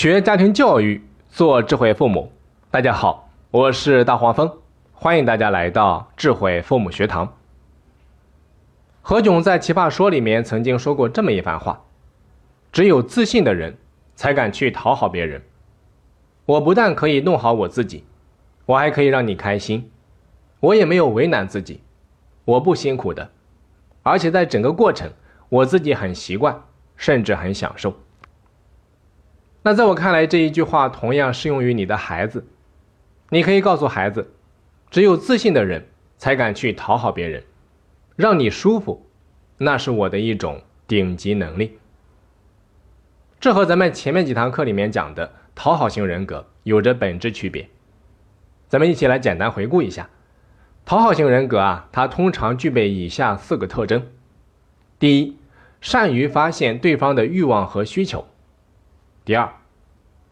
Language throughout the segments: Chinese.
学家庭教育，做智慧父母。大家好，我是大黄蜂，欢迎大家来到智慧父母学堂。何炅在《奇葩说》里面曾经说过这么一番话：只有自信的人才敢去讨好别人。我不但可以弄好我自己，我还可以让你开心，我也没有为难自己，我不辛苦的，而且在整个过程，我自己很习惯，甚至很享受。那在我看来，这一句话同样适用于你的孩子。你可以告诉孩子，只有自信的人才敢去讨好别人，让你舒服，那是我的一种顶级能力。这和咱们前面几堂课里面讲的讨好型人格有着本质区别。咱们一起来简单回顾一下，讨好型人格啊，它通常具备以下四个特征：第一，善于发现对方的欲望和需求。第二，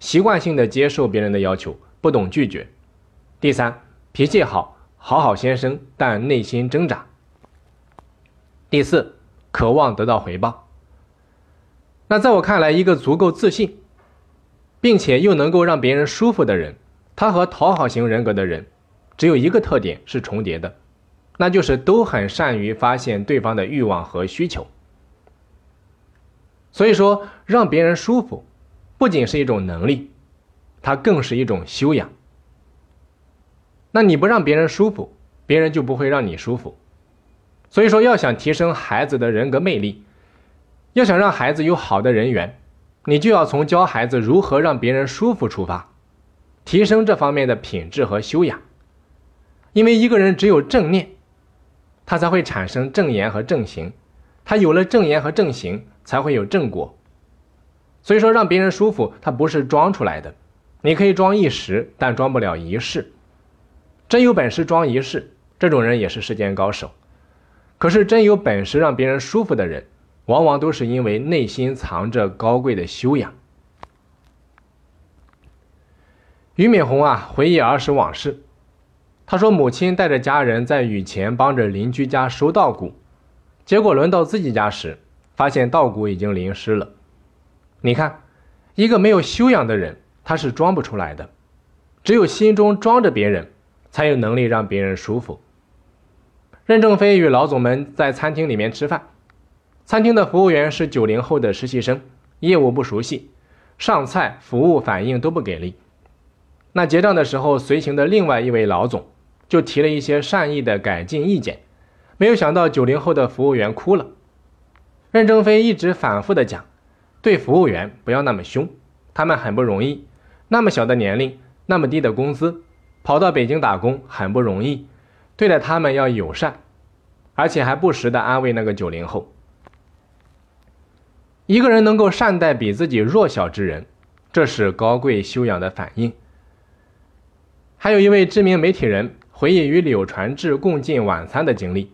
习惯性的接受别人的要求，不懂拒绝。第三，脾气好，好好先生，但内心挣扎。第四，渴望得到回报。那在我看来，一个足够自信，并且又能够让别人舒服的人，他和讨好型人格的人，只有一个特点是重叠的，那就是都很善于发现对方的欲望和需求。所以说，让别人舒服。不仅是一种能力，它更是一种修养。那你不让别人舒服，别人就不会让你舒服。所以说，要想提升孩子的人格魅力，要想让孩子有好的人缘，你就要从教孩子如何让别人舒服出发，提升这方面的品质和修养。因为一个人只有正念，他才会产生正言和正行，他有了正言和正行，才会有正果。所以说，让别人舒服，它不是装出来的。你可以装一时，但装不了一世。真有本事装一世，这种人也是世间高手。可是真有本事让别人舒服的人，往往都是因为内心藏着高贵的修养。俞敏洪啊，回忆儿时往事，他说，母亲带着家人在雨前帮着邻居家收稻谷，结果轮到自己家时，发现稻谷已经淋湿了。你看，一个没有修养的人，他是装不出来的。只有心中装着别人，才有能力让别人舒服。任正非与老总们在餐厅里面吃饭，餐厅的服务员是九零后的实习生，业务不熟悉，上菜服务反应都不给力。那结账的时候，随行的另外一位老总就提了一些善意的改进意见，没有想到九零后的服务员哭了。任正非一直反复的讲。对服务员不要那么凶，他们很不容易，那么小的年龄，那么低的工资，跑到北京打工很不容易，对待他们要友善，而且还不时的安慰那个九零后。一个人能够善待比自己弱小之人，这是高贵修养的反应。还有一位知名媒体人回忆与柳传志共进晚餐的经历，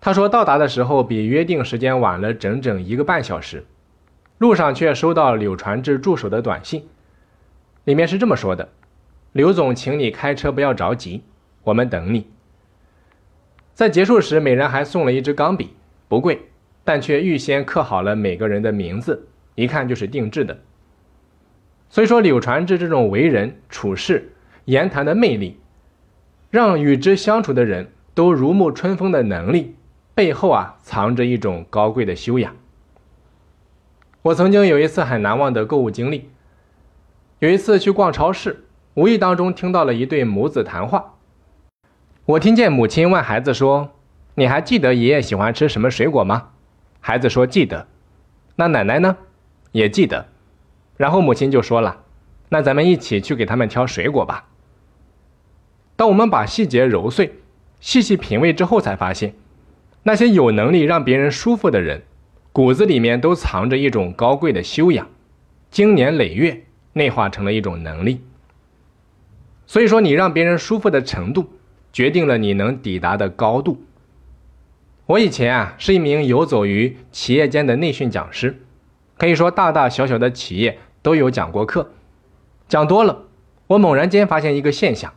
他说到达的时候比约定时间晚了整整一个半小时。路上却收到柳传志助手的短信，里面是这么说的：“刘总，请你开车不要着急，我们等你。”在结束时，每人还送了一支钢笔，不贵，但却预先刻好了每个人的名字，一看就是定制的。所以说，柳传志这种为人处事、言谈的魅力，让与之相处的人都如沐春风的能力，背后啊藏着一种高贵的修养。我曾经有一次很难忘的购物经历。有一次去逛超市，无意当中听到了一对母子谈话。我听见母亲问孩子说：“你还记得爷爷喜欢吃什么水果吗？”孩子说：“记得。”那奶奶呢？也记得。然后母亲就说了：“那咱们一起去给他们挑水果吧。”当我们把细节揉碎、细细品味之后，才发现，那些有能力让别人舒服的人。骨子里面都藏着一种高贵的修养，经年累月内化成了一种能力。所以说，你让别人舒服的程度，决定了你能抵达的高度。我以前啊是一名游走于企业间的内训讲师，可以说大大小小的企业都有讲过课。讲多了，我猛然间发现一个现象，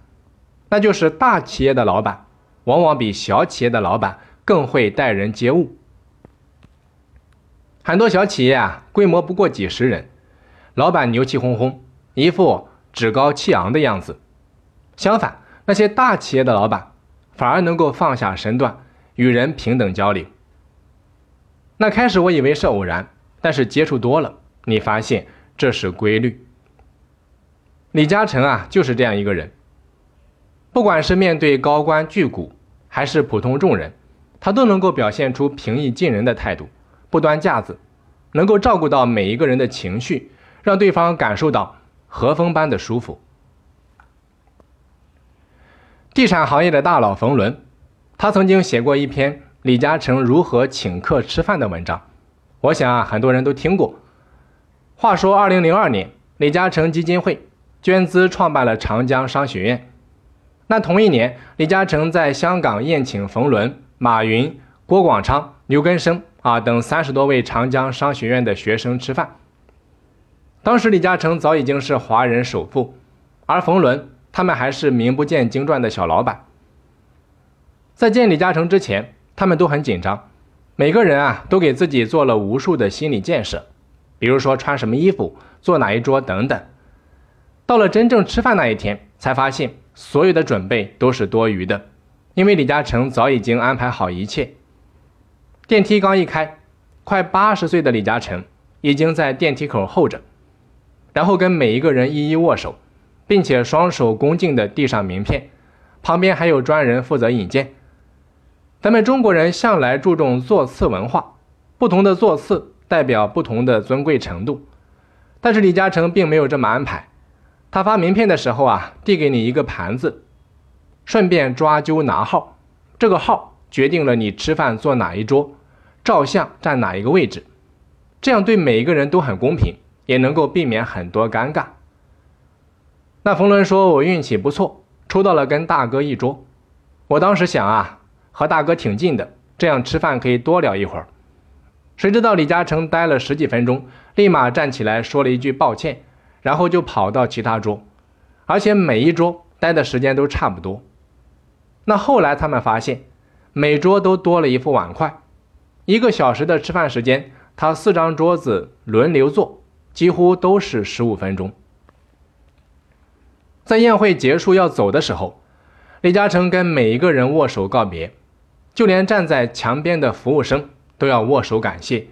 那就是大企业的老板往往比小企业的老板更会待人接物。很多小企业啊，规模不过几十人，老板牛气哄哄，一副趾高气昂的样子。相反，那些大企业的老板反而能够放下身段，与人平等交流。那开始我以为是偶然，但是接触多了，你发现这是规律。李嘉诚啊，就是这样一个人。不管是面对高官巨贾，还是普通众人，他都能够表现出平易近人的态度，不端架子，能够照顾到每一个人的情绪，让对方感受到和风般的舒服。地产行业的大佬冯仑，他曾经写过一篇李嘉诚如何请客吃饭的文章，我想啊，很多人都听过。话说，二零零二年，李嘉诚基金会捐资创办了长江商学院。那同一年，李嘉诚在香港宴请冯仑、马云、郭广昌、刘根生啊等三十多位长江商学院的学生吃饭。当时李嘉诚早已经是华人首富，而冯仑。他们还是名不见经传的小老板，在见李嘉诚之前，他们都很紧张，每个人啊都给自己做了无数的心理建设，比如说穿什么衣服、坐哪一桌等等。到了真正吃饭那一天，才发现所有的准备都是多余的，因为李嘉诚早已经安排好一切。电梯刚一开，快八十岁的李嘉诚已经在电梯口候着，然后跟每一个人一一握手。并且双手恭敬地递上名片，旁边还有专人负责引荐。咱们中国人向来注重座次文化，不同的座次代表不同的尊贵程度。但是李嘉诚并没有这么安排，他发名片的时候啊，递给你一个盘子，顺便抓阄拿号，这个号决定了你吃饭坐哪一桌，照相站哪一个位置，这样对每一个人都很公平，也能够避免很多尴尬。那冯仑说：“我运气不错，抽到了跟大哥一桌。我当时想啊，和大哥挺近的，这样吃饭可以多聊一会儿。谁知道李嘉诚待了十几分钟，立马站起来说了一句抱歉，然后就跑到其他桌，而且每一桌待的时间都差不多。那后来他们发现，每桌都多了一副碗筷。一个小时的吃饭时间，他四张桌子轮流坐，几乎都是十五分钟。”在宴会结束要走的时候，李嘉诚跟每一个人握手告别，就连站在墙边的服务生都要握手感谢，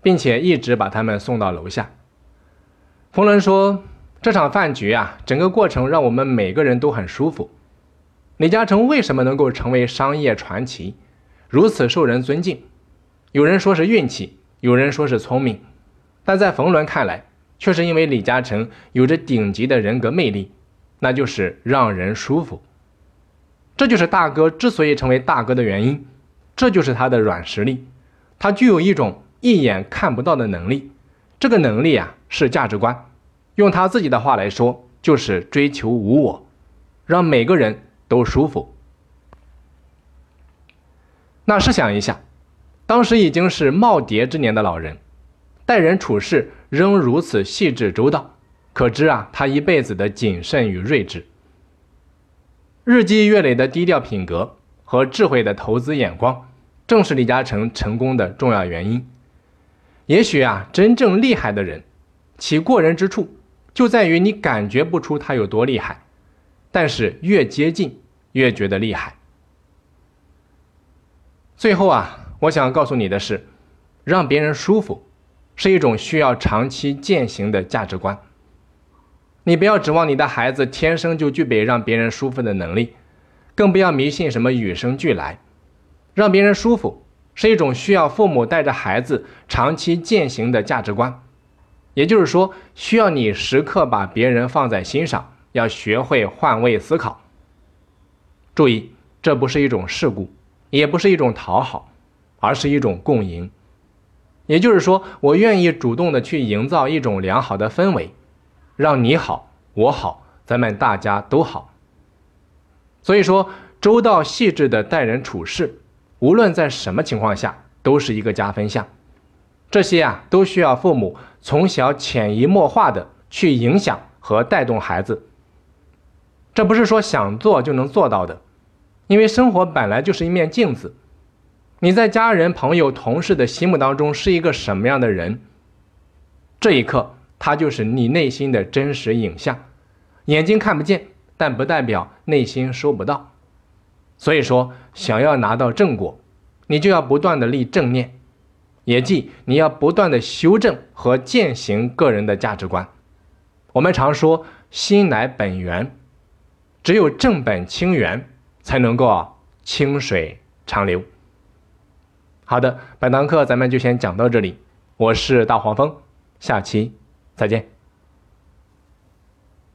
并且一直把他们送到楼下。冯仑说：“这场饭局啊，整个过程让我们每个人都很舒服。李嘉诚为什么能够成为商业传奇，如此受人尊敬？有人说是运气，有人说是聪明，但在冯仑看来，却是因为李嘉诚有着顶级的人格魅力。”那就是让人舒服，这就是大哥之所以成为大哥的原因，这就是他的软实力，他具有一种一眼看不到的能力，这个能力啊是价值观，用他自己的话来说，就是追求无我，让每个人都舒服。那试想一下，当时已经是耄耋之年的老人，待人处事仍如此细致周到。可知啊，他一辈子的谨慎与睿智，日积月累的低调品格和智慧的投资眼光，正是李嘉诚成功的重要原因。也许啊，真正厉害的人，其过人之处就在于你感觉不出他有多厉害，但是越接近越觉得厉害。最后啊，我想告诉你的是，让别人舒服，是一种需要长期践行的价值观。你不要指望你的孩子天生就具备让别人舒服的能力，更不要迷信什么与生俱来。让别人舒服是一种需要父母带着孩子长期践行的价值观，也就是说，需要你时刻把别人放在心上，要学会换位思考。注意，这不是一种事故，也不是一种讨好，而是一种共赢。也就是说，我愿意主动的去营造一种良好的氛围。让你好，我好，咱们大家都好。所以说，周到细致的待人处事，无论在什么情况下，都是一个加分项。这些啊，都需要父母从小潜移默化的去影响和带动孩子。这不是说想做就能做到的，因为生活本来就是一面镜子。你在家人、朋友、同事的心目当中是一个什么样的人？这一刻。它就是你内心的真实影像。眼睛看不见，但不代表内心收不到。所以说，想要拿到正果，你就要不断的立正念，也即你要不断的修正和践行个人的价值观。我们常说心乃本源，只有正本清源，才能够清水长流。好的，本堂课咱们就先讲到这里。我是大黄蜂，下期再见。